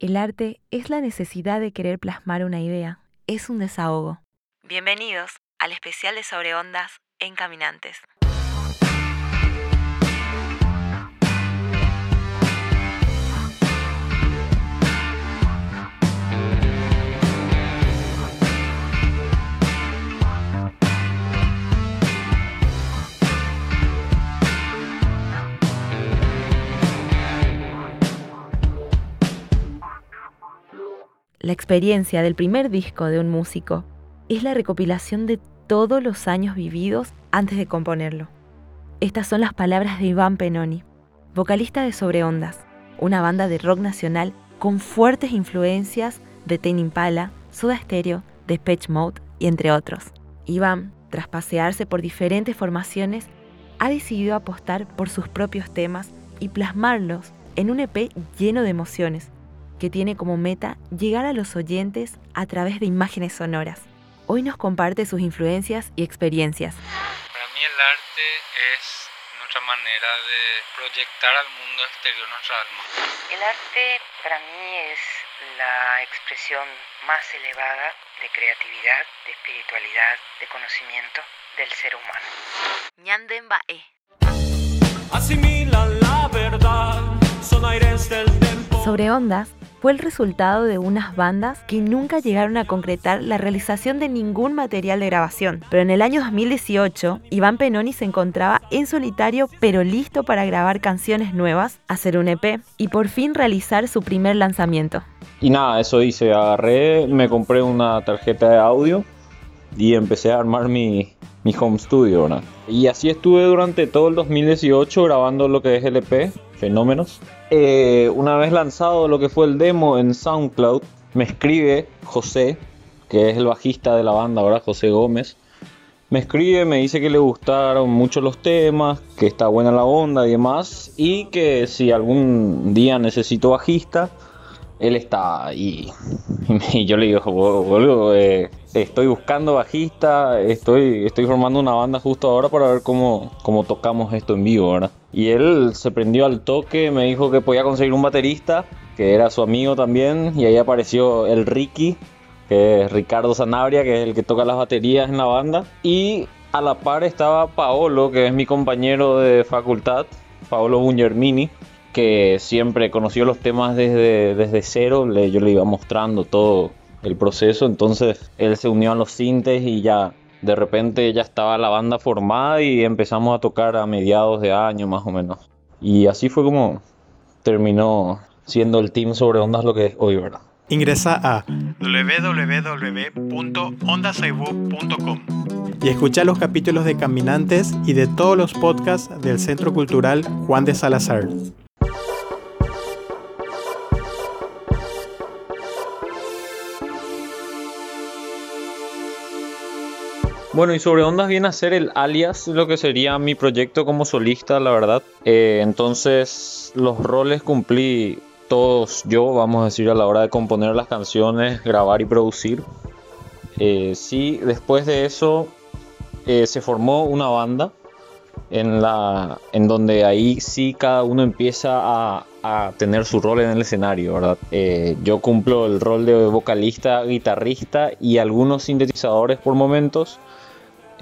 El arte es la necesidad de querer plasmar una idea, es un desahogo. Bienvenidos al especial de Sobre Ondas en Caminantes. La experiencia del primer disco de un músico es la recopilación de todos los años vividos antes de componerlo. Estas son las palabras de Iván Penoni, vocalista de Sobre Ondas, una banda de rock nacional con fuertes influencias de Tame Impala, Soda Stereo, Depeche Mode y entre otros. Iván, tras pasearse por diferentes formaciones, ha decidido apostar por sus propios temas y plasmarlos en un EP lleno de emociones, que tiene como meta llegar a los oyentes a través de imágenes sonoras. Hoy nos comparte sus influencias y experiencias. Para mí el arte es nuestra manera de proyectar al mundo exterior nuestra alma. El arte para mí es la expresión más elevada de creatividad, de espiritualidad, de conocimiento del ser humano. Ñandemba E. Asimilan la verdad, son aires del tempo. Sobre Ondas fue el resultado de unas bandas que nunca llegaron a concretar la realización de ningún material de grabación. Pero en el año 2018, Iván Penoni se encontraba en solitario pero listo para grabar canciones nuevas, hacer un EP y por fin realizar su primer lanzamiento. Y nada, eso hice, agarré, me compré una tarjeta de audio y empecé a armar mi, mi home studio, ¿verdad? Y así estuve durante todo el 2018 grabando lo que es el EP, Fenómenos. Eh, una vez lanzado lo que fue el demo en SoundCloud, me escribe José, que es el bajista de la banda ahora, José Gómez. Me escribe, me dice que le gustaron mucho los temas, que está buena la onda y demás, y que si algún día necesito bajista, él está ahí. Y yo le digo, boludo, eh, estoy buscando bajista, estoy, estoy formando una banda justo ahora para ver cómo, cómo tocamos esto en vivo, ¿verdad? Y él se prendió al toque, me dijo que podía conseguir un baterista, que era su amigo también, y ahí apareció el Ricky, que es Ricardo Sanabria, que es el que toca las baterías en la banda. Y a la par estaba Paolo, que es mi compañero de facultad, Paolo Bungermini, que siempre conoció los temas desde, desde cero, le, yo le iba mostrando todo el proceso, entonces él se unió a los sintes y ya de repente ya estaba la banda formada y empezamos a tocar a mediados de año más o menos. Y así fue como terminó siendo el team sobre ondas lo que es hoy, ¿verdad? Ingresa a www.ondasaibu.com y escucha los capítulos de Caminantes y de todos los podcasts del Centro Cultural Juan de Salazar. Bueno, y sobre Ondas viene a ser el alias, lo que sería mi proyecto como solista, la verdad. Eh, entonces, los roles cumplí todos yo, vamos a decir, a la hora de componer las canciones, grabar y producir. Eh, sí, después de eso eh, se formó una banda en, la, en donde ahí sí cada uno empieza a, a tener su rol en el escenario, ¿verdad? Eh, yo cumplo el rol de vocalista, guitarrista y algunos sintetizadores por momentos.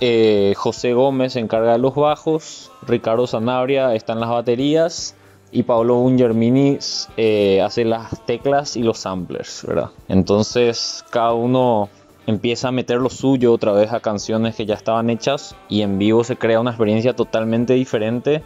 Eh, José Gómez se encarga de los bajos, Ricardo Sanabria está en las baterías y Pablo Ungermini eh, hace las teclas y los samplers, ¿verdad? Entonces cada uno empieza a meter lo suyo otra vez a canciones que ya estaban hechas y en vivo se crea una experiencia totalmente diferente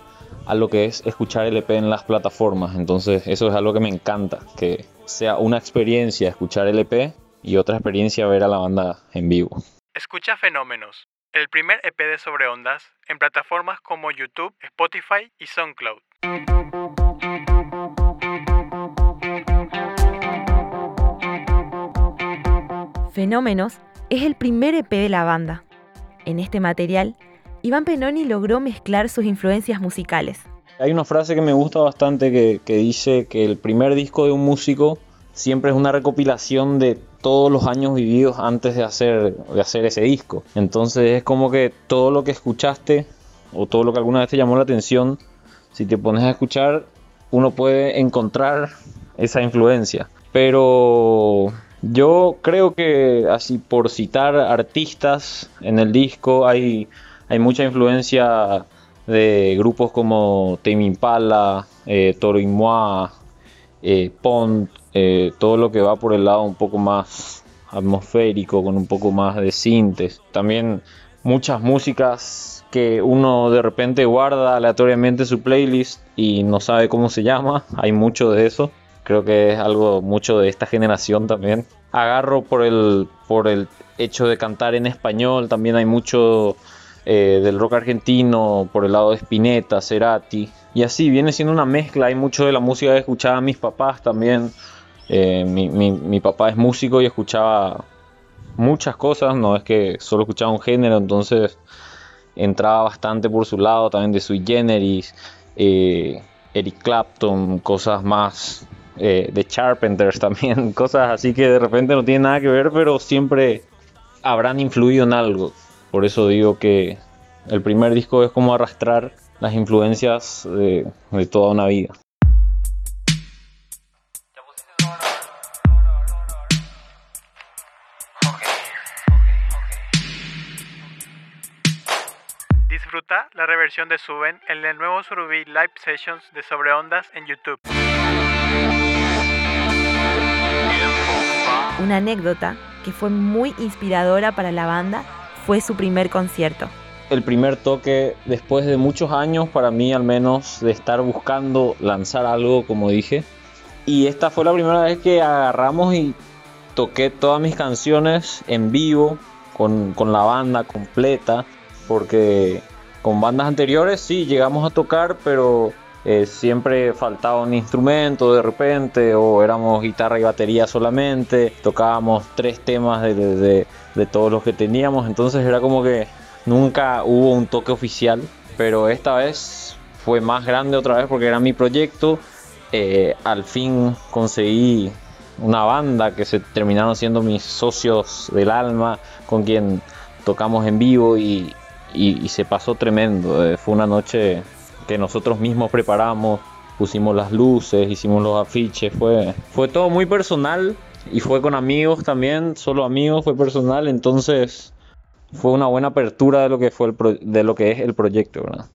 a lo que es escuchar el EP en las plataformas. Entonces eso es algo que me encanta, que sea una experiencia escuchar el EP y otra experiencia ver a la banda en vivo. Escucha Fenómenos, el primer EP de Sobre Ondas en plataformas como YouTube, Spotify y SoundCloud. Fenómenos es el primer EP de la banda. En este material, Iván Penoni logró mezclar sus influencias musicales. Hay una frase que me gusta bastante que, que dice que el primer disco de un músico siempre es una recopilación de todos los años vividos antes de hacer, de hacer ese disco. Entonces es como que todo lo que escuchaste o todo lo que alguna vez te llamó la atención, si te pones a escuchar, uno puede encontrar esa influencia. Pero yo creo que así por citar artistas en el disco hay, hay mucha influencia de grupos como Tame Impala, eh, Toro eh, Pont, eh, todo lo que va por el lado un poco más atmosférico, con un poco más de sintes. También muchas músicas que uno de repente guarda aleatoriamente su playlist y no sabe cómo se llama. Hay mucho de eso. Creo que es algo mucho de esta generación también. Agarro por el, por el hecho de cantar en español. También hay mucho eh, del rock argentino por el lado de Spinetta, Cerati. Y así viene siendo una mezcla. Hay mucho de la música que escuchaban mis papás también. Eh, mi, mi, mi papá es músico y escuchaba muchas cosas, no es que solo escuchaba un género, entonces entraba bastante por su lado, también de Sui Generis, eh, Eric Clapton, cosas más eh, de Charpenters también, cosas así que de repente no tienen nada que ver, pero siempre habrán influido en algo. Por eso digo que el primer disco es como arrastrar las influencias de, de toda una vida. Disfruta la reversión de Suben en el nuevo Surubí Live Sessions de Sobre Ondas en YouTube. Una anécdota que fue muy inspiradora para la banda fue su primer concierto. El primer toque, después de muchos años, para mí al menos, de estar buscando lanzar algo, como dije. Y esta fue la primera vez que agarramos y toqué todas mis canciones en vivo, con, con la banda completa porque con bandas anteriores sí llegamos a tocar, pero eh, siempre faltaba un instrumento de repente, o éramos guitarra y batería solamente, tocábamos tres temas de, de, de todos los que teníamos, entonces era como que nunca hubo un toque oficial, pero esta vez fue más grande otra vez porque era mi proyecto. Eh, al fin conseguí una banda que se terminaron siendo mis socios del alma, con quien tocamos en vivo y, se pasó tremendo. Eh, fue una noche que nosotros mismos preparamos, pusimos las luces, hicimos los afiches, fue, fue todo muy personal y fue con amigos también, solo amigos, fue personal, entonces fue una buena apertura de lo que fue el pro- de lo que es el proyecto, ¿verdad?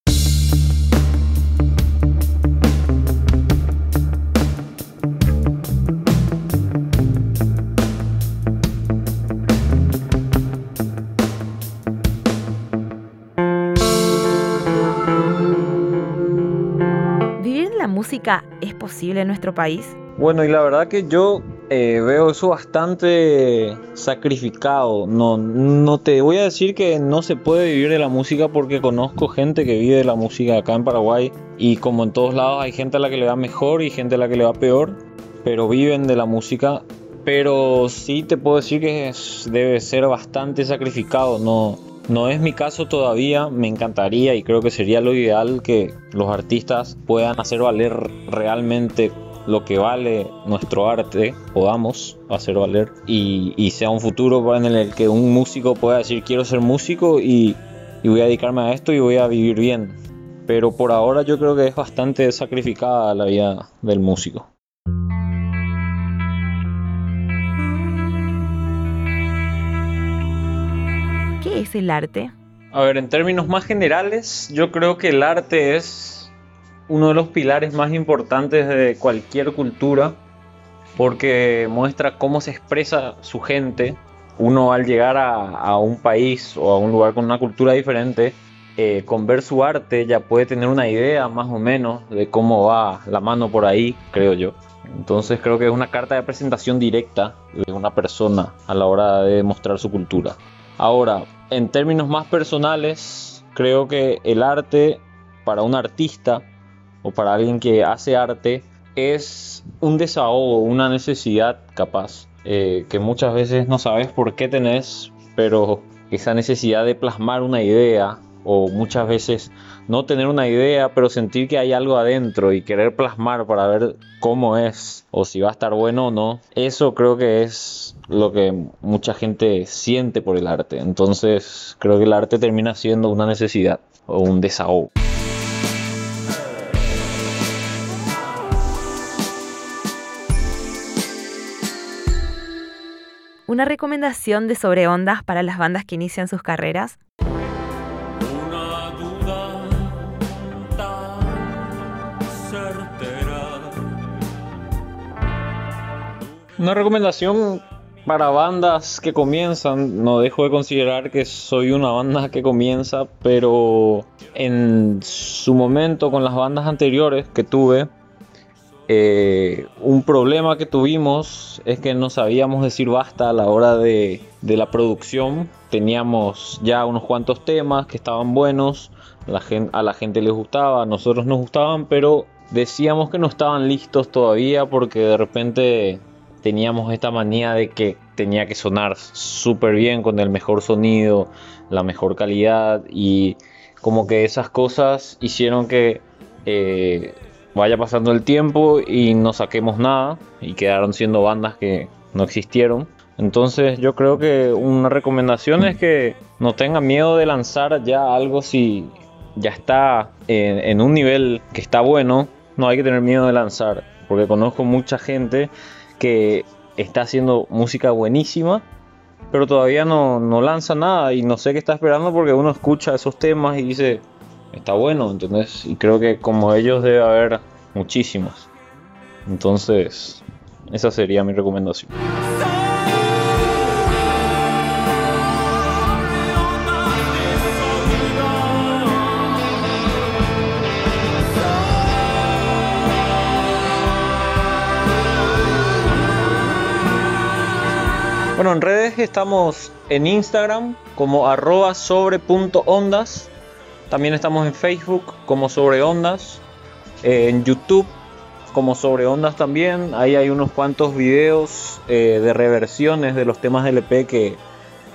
¿Vivir en la música es posible en nuestro país? Bueno, y la verdad que yo eh, veo eso bastante sacrificado. No, no te voy a decir que no se puede vivir de la música porque conozco gente que vive de la música acá en Paraguay y como en todos lados hay gente a la que le va mejor y gente a la que le va peor, pero viven de la música. Pero sí te puedo decir que es- debe ser bastante sacrificado. No, no es mi caso todavía. Me encantaría y creo que sería lo ideal que los artistas puedan hacer valer realmente lo que vale nuestro arte, podamos hacer valer y, y sea un futuro en el que un músico pueda decir quiero ser músico y, y voy a dedicarme a esto y voy a vivir bien. Pero por ahora yo creo que es bastante sacrificada la vida del músico. ¿Qué es el arte? A ver, en términos más generales, yo creo que el arte es uno de los pilares más importantes de cualquier cultura porque muestra cómo se expresa su gente. Uno al llegar a, un país o a un lugar con una cultura diferente, eh, con ver su arte ya puede tener una idea más o menos de cómo va la mano por ahí, creo yo. Entonces creo que es una carta de presentación directa de una persona a la hora de mostrar su cultura. Ahora, en términos más personales, creo que el arte para un artista o para alguien que hace arte es un desahogo, una necesidad capaz, eh, que muchas veces no sabes por qué tenés, pero esa necesidad de plasmar una idea o muchas veces no tener una idea, pero sentir que hay algo adentro y querer plasmar para ver cómo es o si va a estar bueno o no, eso creo que es lo que mucha gente siente por el arte. Entonces creo que el arte termina siendo una necesidad o un desahogo. ¿Una recomendación de sobre ondas para las bandas que inician sus carreras? Una duda tan certera. Una recomendación para bandas que comienzan, no dejo de considerar que soy una banda que comienza, pero en su momento con las bandas anteriores que tuve, eh, un problema que tuvimos es que no sabíamos decir basta a la hora de, de la producción. Teníamos ya unos cuantos temas que estaban buenos, a la gente les gustaba, a nosotros nos gustaban, pero decíamos que no estaban listos todavía porque de repente teníamos esta manía de que tenía que sonar súper bien con el mejor sonido, la mejor calidad y como que esas cosas hicieron que eh, vaya pasando el tiempo y no saquemos nada y quedaron siendo bandas que no existieron. Entonces yo creo que una recomendación es que no tengan miedo de lanzar ya algo si ya está en, un nivel que está bueno, no hay que tener miedo de lanzar, porque conozco mucha gente que está haciendo música buenísima, pero todavía no, no lanza nada y no sé qué está esperando porque uno escucha esos temas y dice, está bueno, ¿entendés? Y creo que como ellos debe haber muchísimos. Entonces, esa sería mi recomendación. Bueno, en redes estamos en Instagram como arroba sobre punto ondas. También estamos en Facebook como sobre ondas. eh, en YouTube como sobre ondas también. Ahí hay unos cuantos videos eh, de reversiones de los temas del EP que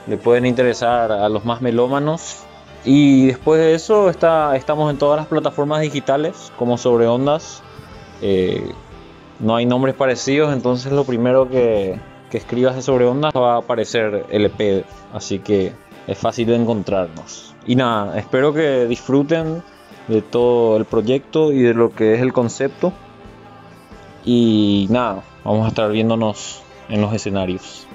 le pueden interesar a los más melómanos. Y después de eso está, estamos en todas las plataformas digitales como sobre ondas. Eh, no hay nombres parecidos, entonces lo primero que, que escribas de sobre ondas va a aparecer el EP, así que es fácil de encontrarnos. Y nada, espero que disfruten de todo el proyecto y de lo que es el concepto. Y nada, vamos a estar viéndonos en los escenarios.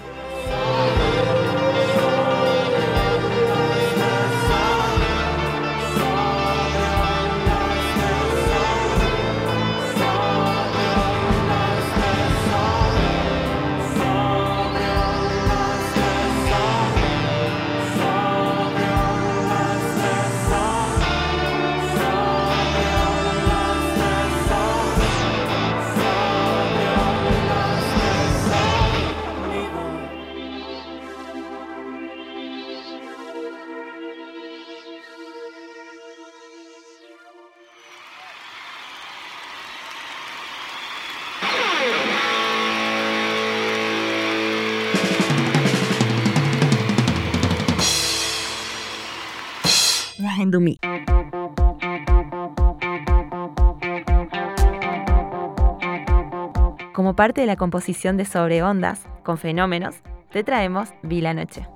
Como parte de la composición de Sobre Ondas, con fenómenos, te traemos Vi la Noche.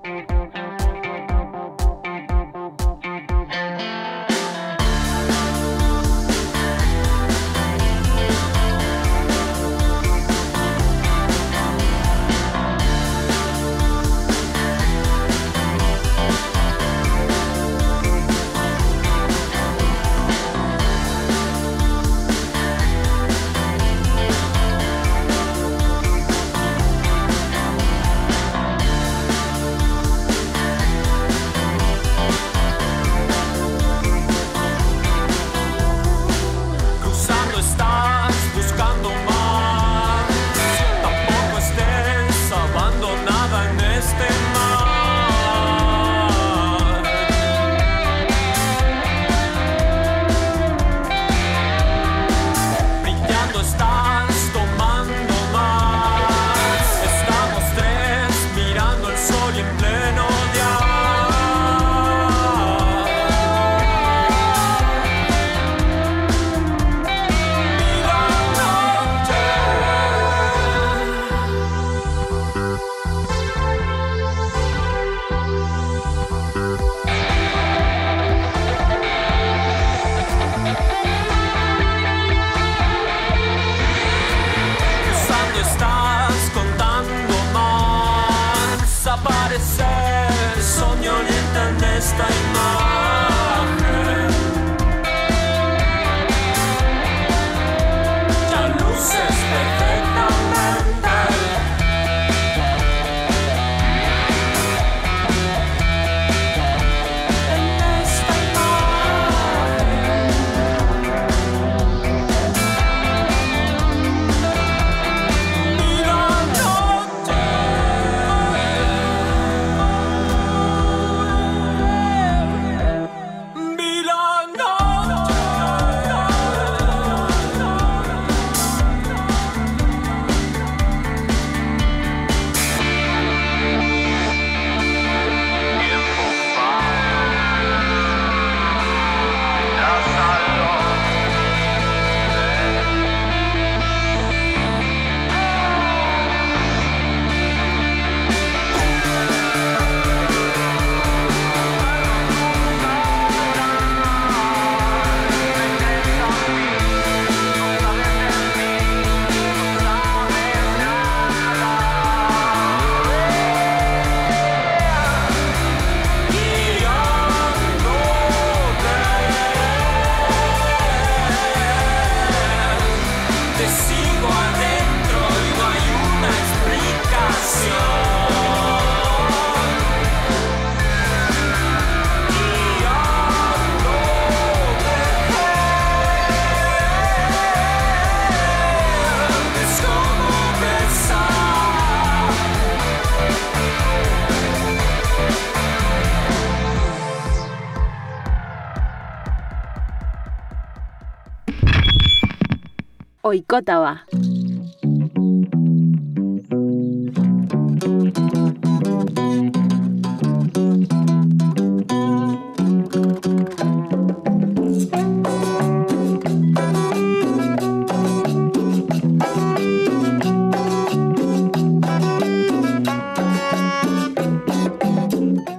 Oikotaba.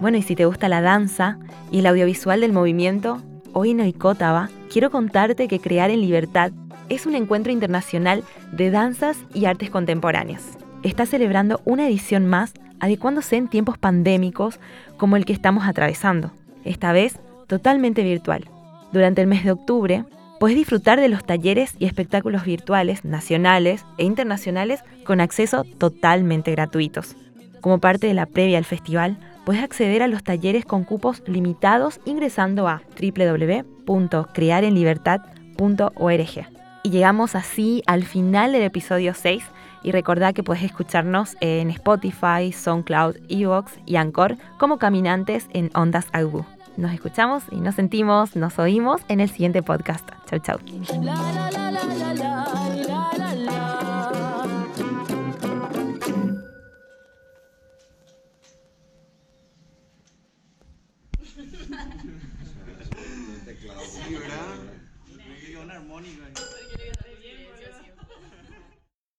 Bueno, y si te gusta la danza y el audiovisual del movimiento, hoy en Oikotava quiero contarte que Crear en Libertad es un encuentro internacional de danzas y artes contemporáneas. Está celebrando una edición más adecuándose en tiempos pandémicos como el que estamos atravesando, esta vez totalmente virtual. Durante el mes de octubre, puedes disfrutar de los talleres y espectáculos virtuales nacionales e internacionales con acceso totalmente gratuitos. Como parte de la previa al festival, puedes acceder a los talleres con cupos limitados ingresando a www.crearenlibertad.org. Llegamos así al final del episodio 6 y recordá que puedes escucharnos en Spotify, SoundCloud, Evox y Anchor como caminantes en Ondas Agu. Nos escuchamos y nos sentimos, nos oímos en el siguiente podcast. Chau, chau.